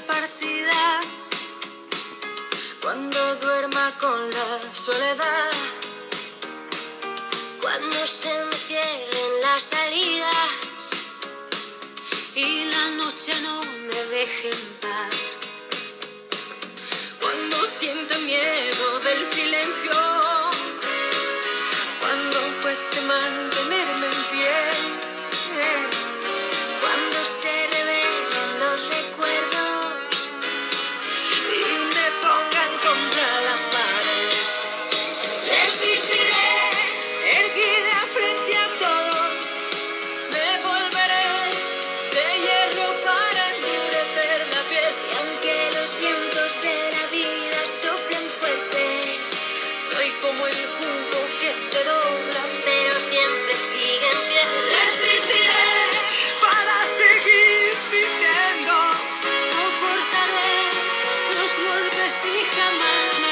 partidas, cuando duerma con la soledad, cuando se encierren las salidas. Y la noche no me deje en paz. βόλτα στη χαμάς με